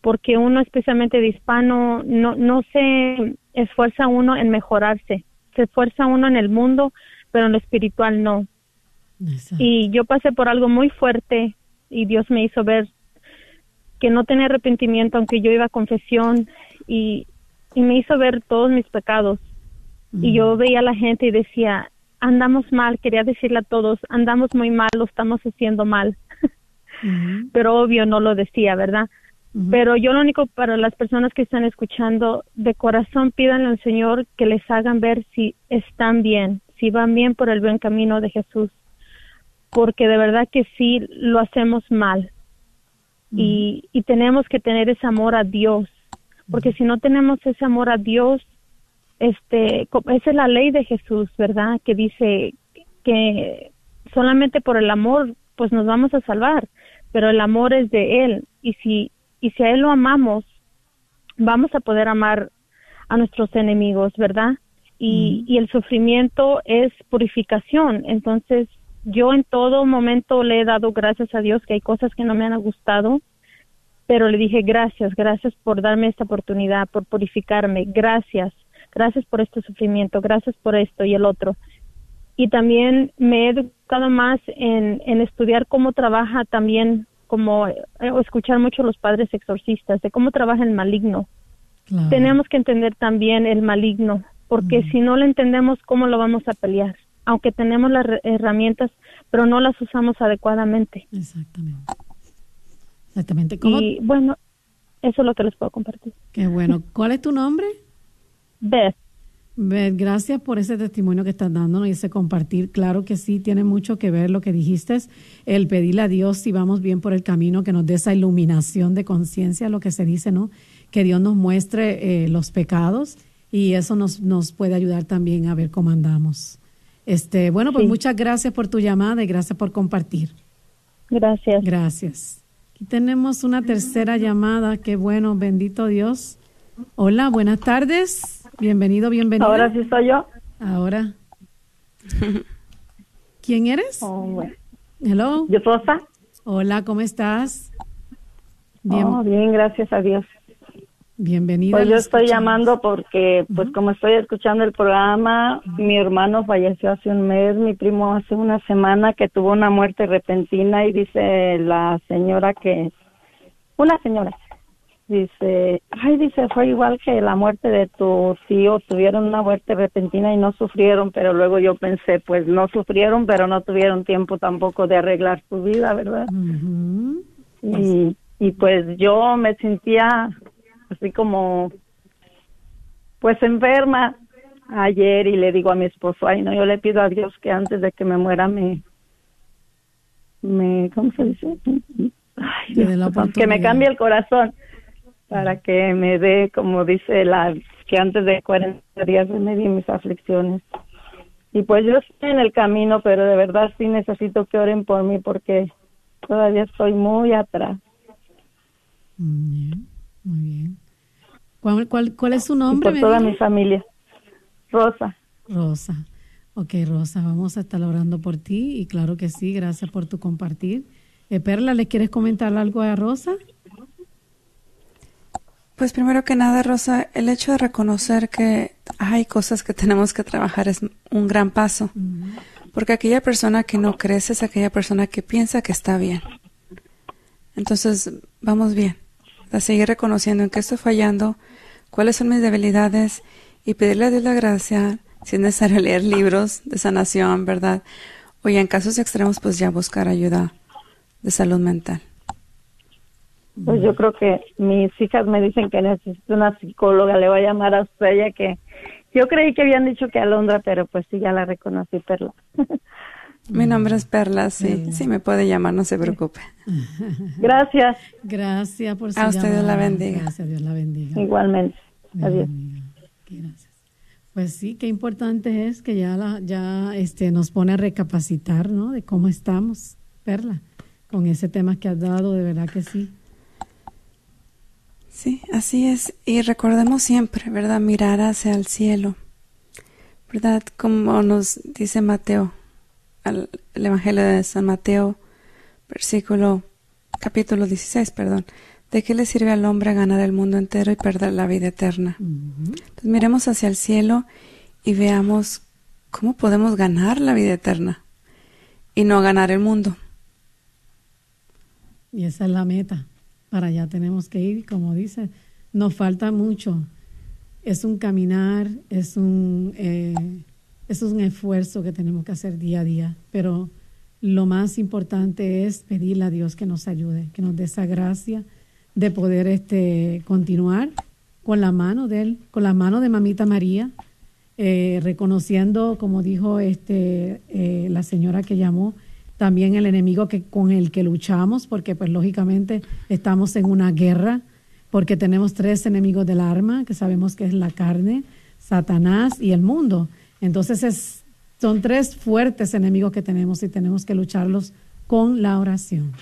Porque uno especialmente de hispano no no se esfuerza uno en mejorarse, se esfuerza uno en el mundo, pero en lo espiritual no. Y yo pasé por algo muy fuerte y Dios me hizo ver que no tenía arrepentimiento aunque yo iba a confesión y, y me hizo ver todos mis pecados. Y yo veía a la gente y decía, andamos mal, quería decirle a todos, andamos muy mal, lo estamos haciendo mal. *laughs* Pero obvio no lo decía, ¿verdad? Pero yo lo único para las personas que están escuchando, de corazón pídanle al Señor que les hagan ver si están bien, si van bien por el buen camino de Jesús. Porque de verdad que sí lo hacemos mal. y, y tenemos que tener ese amor a Dios. Porque si no tenemos ese amor a Dios, este, esa es la ley de Jesús, ¿verdad? Que dice que solamente por el amor, pues nos vamos a salvar, pero el amor es de Él, y si, y si a Él lo amamos, vamos a poder amar a nuestros enemigos, ¿verdad? Y, y el sufrimiento es purificación, entonces yo en todo momento le he dado gracias a Dios que hay cosas que no me han gustado, pero le dije gracias, gracias por darme esta oportunidad, por purificarme, gracias gracias por este sufrimiento, gracias por esto y el otro. Y también me he educado más en, en estudiar cómo trabaja también, como eh, escuchar mucho los padres exorcistas, de cómo trabaja el maligno. Tenemos que entender también el maligno, porque si no lo entendemos, ¿cómo lo vamos a pelear? Aunque tenemos las herramientas, pero no las usamos adecuadamente. Exactamente. Exactamente. Y bueno, eso es lo que les puedo compartir. Qué bueno. ¿Cuál es tu nombre? Beth. Gracias por ese testimonio que estás dándonos y ese compartir. Claro que sí, tiene mucho que ver lo que dijiste, el pedirle a Dios si vamos bien por el camino, que nos dé esa iluminación de conciencia, lo que se dice, ¿no? Que Dios nos muestre eh, los pecados y eso nos, nos puede ayudar también a ver cómo andamos. Este, bueno, pues muchas gracias por tu llamada y gracias por compartir. Gracias. Gracias. Aquí tenemos una tercera llamada. Qué bueno, bendito Dios. Hola, buenas tardes. Bienvenido, bienvenido. Ahora sí soy yo. Ahora. ¿Quién eres? Oh, Hello. Yo Rosa. Hola, ¿cómo estás? Bien. Oh, bien, gracias a Dios. Bienvenida. Pues yo estoy llamando porque, pues como estoy escuchando el programa, mi hermano falleció hace un mes, mi primo hace una semana que tuvo una muerte repentina y dice la señora que, una señora, dice, ay, dice, fue igual que la muerte de tu tío, tuvieron una muerte repentina y no sufrieron, pero luego yo pensé, pues no sufrieron, pero no tuvieron tiempo tampoco de arreglar su vida, ¿verdad? y, y pues yo me sentía así como, pues enferma ayer y le digo a mi esposo, ay, no, yo le pido a Dios que antes de que me muera me, me, ¿cómo se dice? Ay, que me cambie el corazón para que me dé, como dice la, que antes de 40 días me di mis aflicciones. Y pues yo estoy en el camino, pero de verdad sí necesito que oren por mí porque todavía estoy muy atrás. Muy bien, muy bien. ¿Cuál, cuál, es su nombre? por toda mi familia. Rosa. Rosa. Ok, Rosa, vamos a estar orando por ti y claro que sí, gracias por tu compartir. Eh, Perla, ¿le quieres comentar algo a Rosa? Pues primero que nada, Rosa, el hecho de reconocer que hay cosas que tenemos que trabajar es un gran paso. Porque aquella persona que no crece es aquella persona que piensa que está bien. Entonces, vamos bien. A seguir reconociendo en qué estoy fallando, cuáles son mis debilidades y pedirle a Dios la gracia, si es necesario leer libros de sanación, ¿verdad? O ya en casos extremos, pues ya buscar ayuda de salud mental. Pues yo creo que mis hijas me dicen que necesito una psicóloga, le voy a llamar a usted, que yo creí que habían dicho que Alondra, pero pues sí, ya la reconocí, Perla. Mi nombre es Perla, sí, sí me puede llamar, no se preocupe. *laughs* Gracias. Gracias por su A usted Dios la bendiga. Gracias, Dios la bendiga. Igualmente. Adiós. Gracias. Pues sí, qué importante es que ya la, ya este nos pone a recapacitar, ¿no? De cómo estamos, Perla, con ese tema que has dado, de verdad que sí. Sí, así es. Y recordemos siempre, ¿verdad? Mirar hacia el cielo. ¿Verdad? Como nos dice Mateo, el Evangelio de San Mateo, versículo, capítulo 16, perdón. ¿De qué le sirve al hombre ganar el mundo entero y perder la vida eterna? Entonces miremos hacia el cielo y veamos cómo podemos ganar la vida eterna y no ganar el mundo. Y esa es la meta. Para allá tenemos que ir, como dice, nos falta mucho. Es un caminar, es un eh, es un esfuerzo que tenemos que hacer día a día, pero lo más importante es pedirle a Dios que nos ayude, que nos dé esa gracia de poder este, continuar con la mano de Él, con la mano de Mamita María, eh, reconociendo, como dijo este, eh, la señora que llamó, también el enemigo que, con el que luchamos, porque pues lógicamente estamos en una guerra, porque tenemos tres enemigos del arma, que sabemos que es la carne, Satanás y el mundo. Entonces es, son tres fuertes enemigos que tenemos y tenemos que lucharlos con la oración.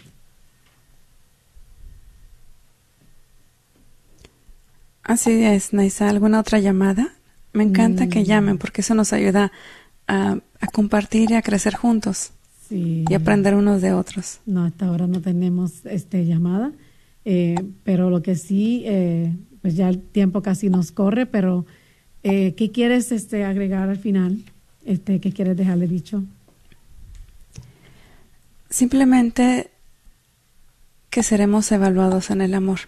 Así es, Naisa. ¿Alguna otra llamada? Me encanta que llamen porque eso nos ayuda a, compartir y a crecer juntos y aprender unos de otros. No, hasta ahora no tenemos este llamada, eh, pero lo que sí, eh, pues ya el tiempo casi nos corre, pero eh, ¿Qué quieres este, agregar al final? Este, ¿Qué quieres dejarle dicho? Simplemente que seremos evaluados en el amor,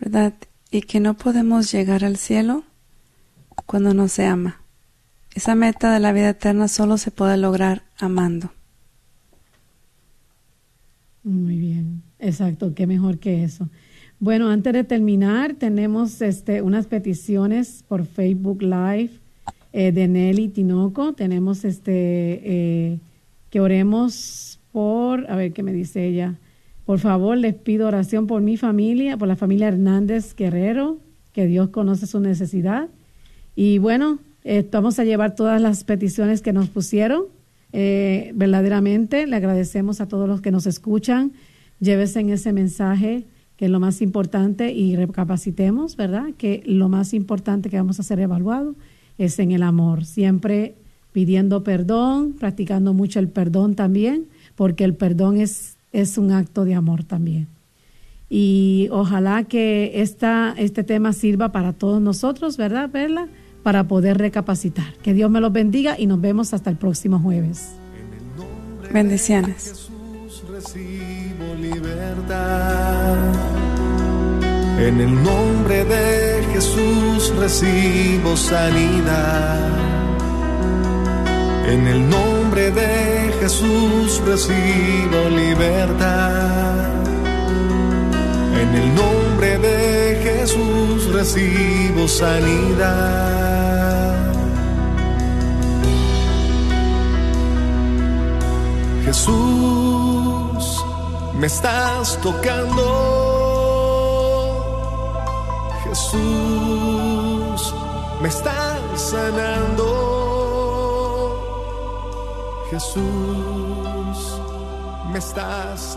¿verdad? Y que no podemos llegar al cielo cuando no se ama. Esa meta de la vida eterna solo se puede lograr amando. Muy bien, exacto, qué mejor que eso. Bueno, antes de terminar, tenemos este, unas peticiones por Facebook Live eh, de Nelly Tinoco. Tenemos este eh, que oremos por, a ver qué me dice ella. Por favor, les pido oración por mi familia, por la familia Hernández Guerrero, que Dios conoce su necesidad. Y bueno, eh, vamos a llevar todas las peticiones que nos pusieron. verdaderamente le agradecemos a todos los que nos escuchan. Llévese en ese mensaje que es lo más importante, y recapacitemos, ¿verdad? Que lo más importante que vamos a ser evaluado es en el amor, siempre pidiendo perdón, practicando mucho el perdón también, porque el perdón es, es un acto de amor también. Y ojalá que esta, este tema sirva para todos nosotros, ¿verdad, Perla? Para poder recapacitar. Que Dios me los bendiga y nos vemos hasta el próximo jueves. Bendiciones. En el nombre de Jesús recibo sanidad. En el nombre de Jesús recibo libertad. En el nombre de Jesús recibo sanidad. Jesús, me estás tocando Jesús, me estás sanando. Jesús, me estás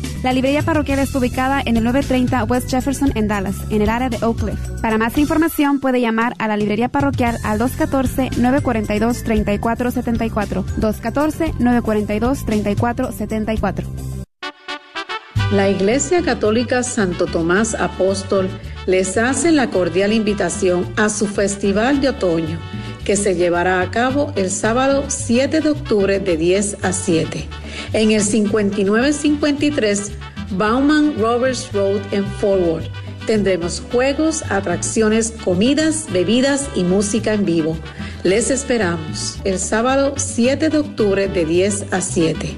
La librería parroquial está ubicada en el 930 West Jefferson en Dallas, en el área de Oak Cliff. Para más información puede llamar a la librería parroquial al 214-942-3474. 214-942-3474. La Iglesia Católica Santo Tomás Apóstol les hace la cordial invitación a su Festival de Otoño, que se llevará a cabo el sábado 7 de octubre de 10 a 7 en el 5953 Bauman Roberts Road en Forward. Tendremos juegos, atracciones, comidas, bebidas y música en vivo. Les esperamos el sábado 7 de octubre de 10 a 7.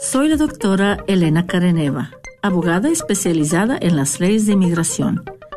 Soy la doctora Elena Careneva, abogada especializada en las leyes de inmigración.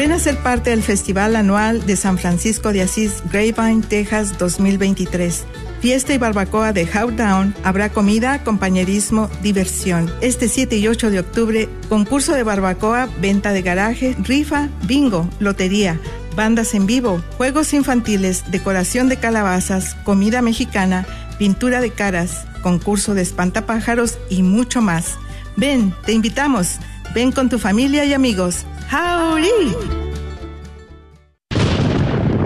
Ven a ser parte del Festival Anual de San Francisco de Asís, Grapevine, Texas 2023 fiesta y barbacoa de Howdown, habrá comida, compañerismo, diversión. Este 7 y 8 de octubre, concurso de barbacoa, venta de garaje, rifa, bingo, lotería, bandas en vivo, juegos infantiles, decoración de calabazas, comida mexicana, pintura de caras, concurso de espantapájaros y mucho más. Ven, te invitamos. Ven con tu familia y amigos. 好哩。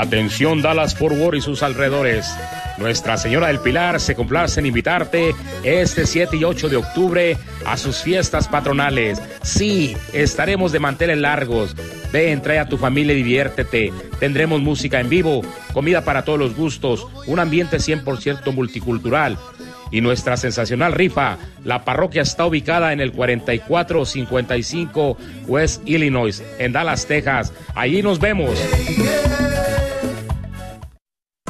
Atención Dallas Forward y sus alrededores. Nuestra Señora del Pilar se complace en invitarte este 7 y 8 de octubre a sus fiestas patronales. Sí, estaremos de manteles largos. Ven, trae a tu familia y diviértete. Tendremos música en vivo, comida para todos los gustos, un ambiente 100% multicultural. Y nuestra sensacional rifa, la parroquia está ubicada en el 4455 West Illinois, en Dallas, Texas. Allí nos vemos.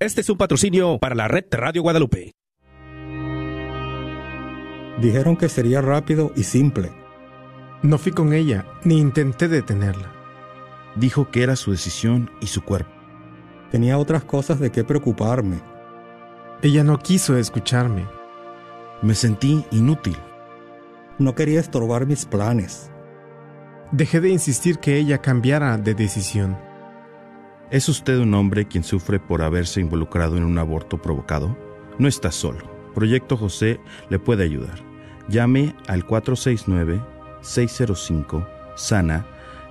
Este es un patrocinio para la red Radio Guadalupe. Dijeron que sería rápido y simple. No fui con ella, ni intenté detenerla. Dijo que era su decisión y su cuerpo. Tenía otras cosas de qué preocuparme. Ella no quiso escucharme. Me sentí inútil. No quería estorbar mis planes. Dejé de insistir que ella cambiara de decisión. ¿Es usted un hombre quien sufre por haberse involucrado en un aborto provocado? No está solo. Proyecto José le puede ayudar. Llame al 469-605-SANA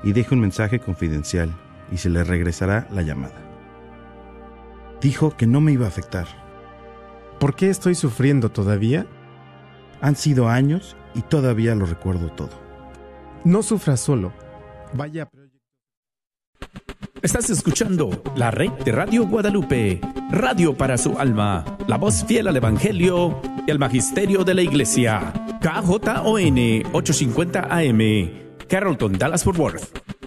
y deje un mensaje confidencial y se le regresará la llamada. Dijo que no me iba a afectar. ¿Por qué estoy sufriendo todavía? Han sido años y todavía lo recuerdo todo. No sufras solo. Vaya. Estás escuchando la red de Radio Guadalupe, radio para su alma, la voz fiel al Evangelio y al Magisterio de la Iglesia. KJON 850 AM, Carrollton, Dallas Fort Worth.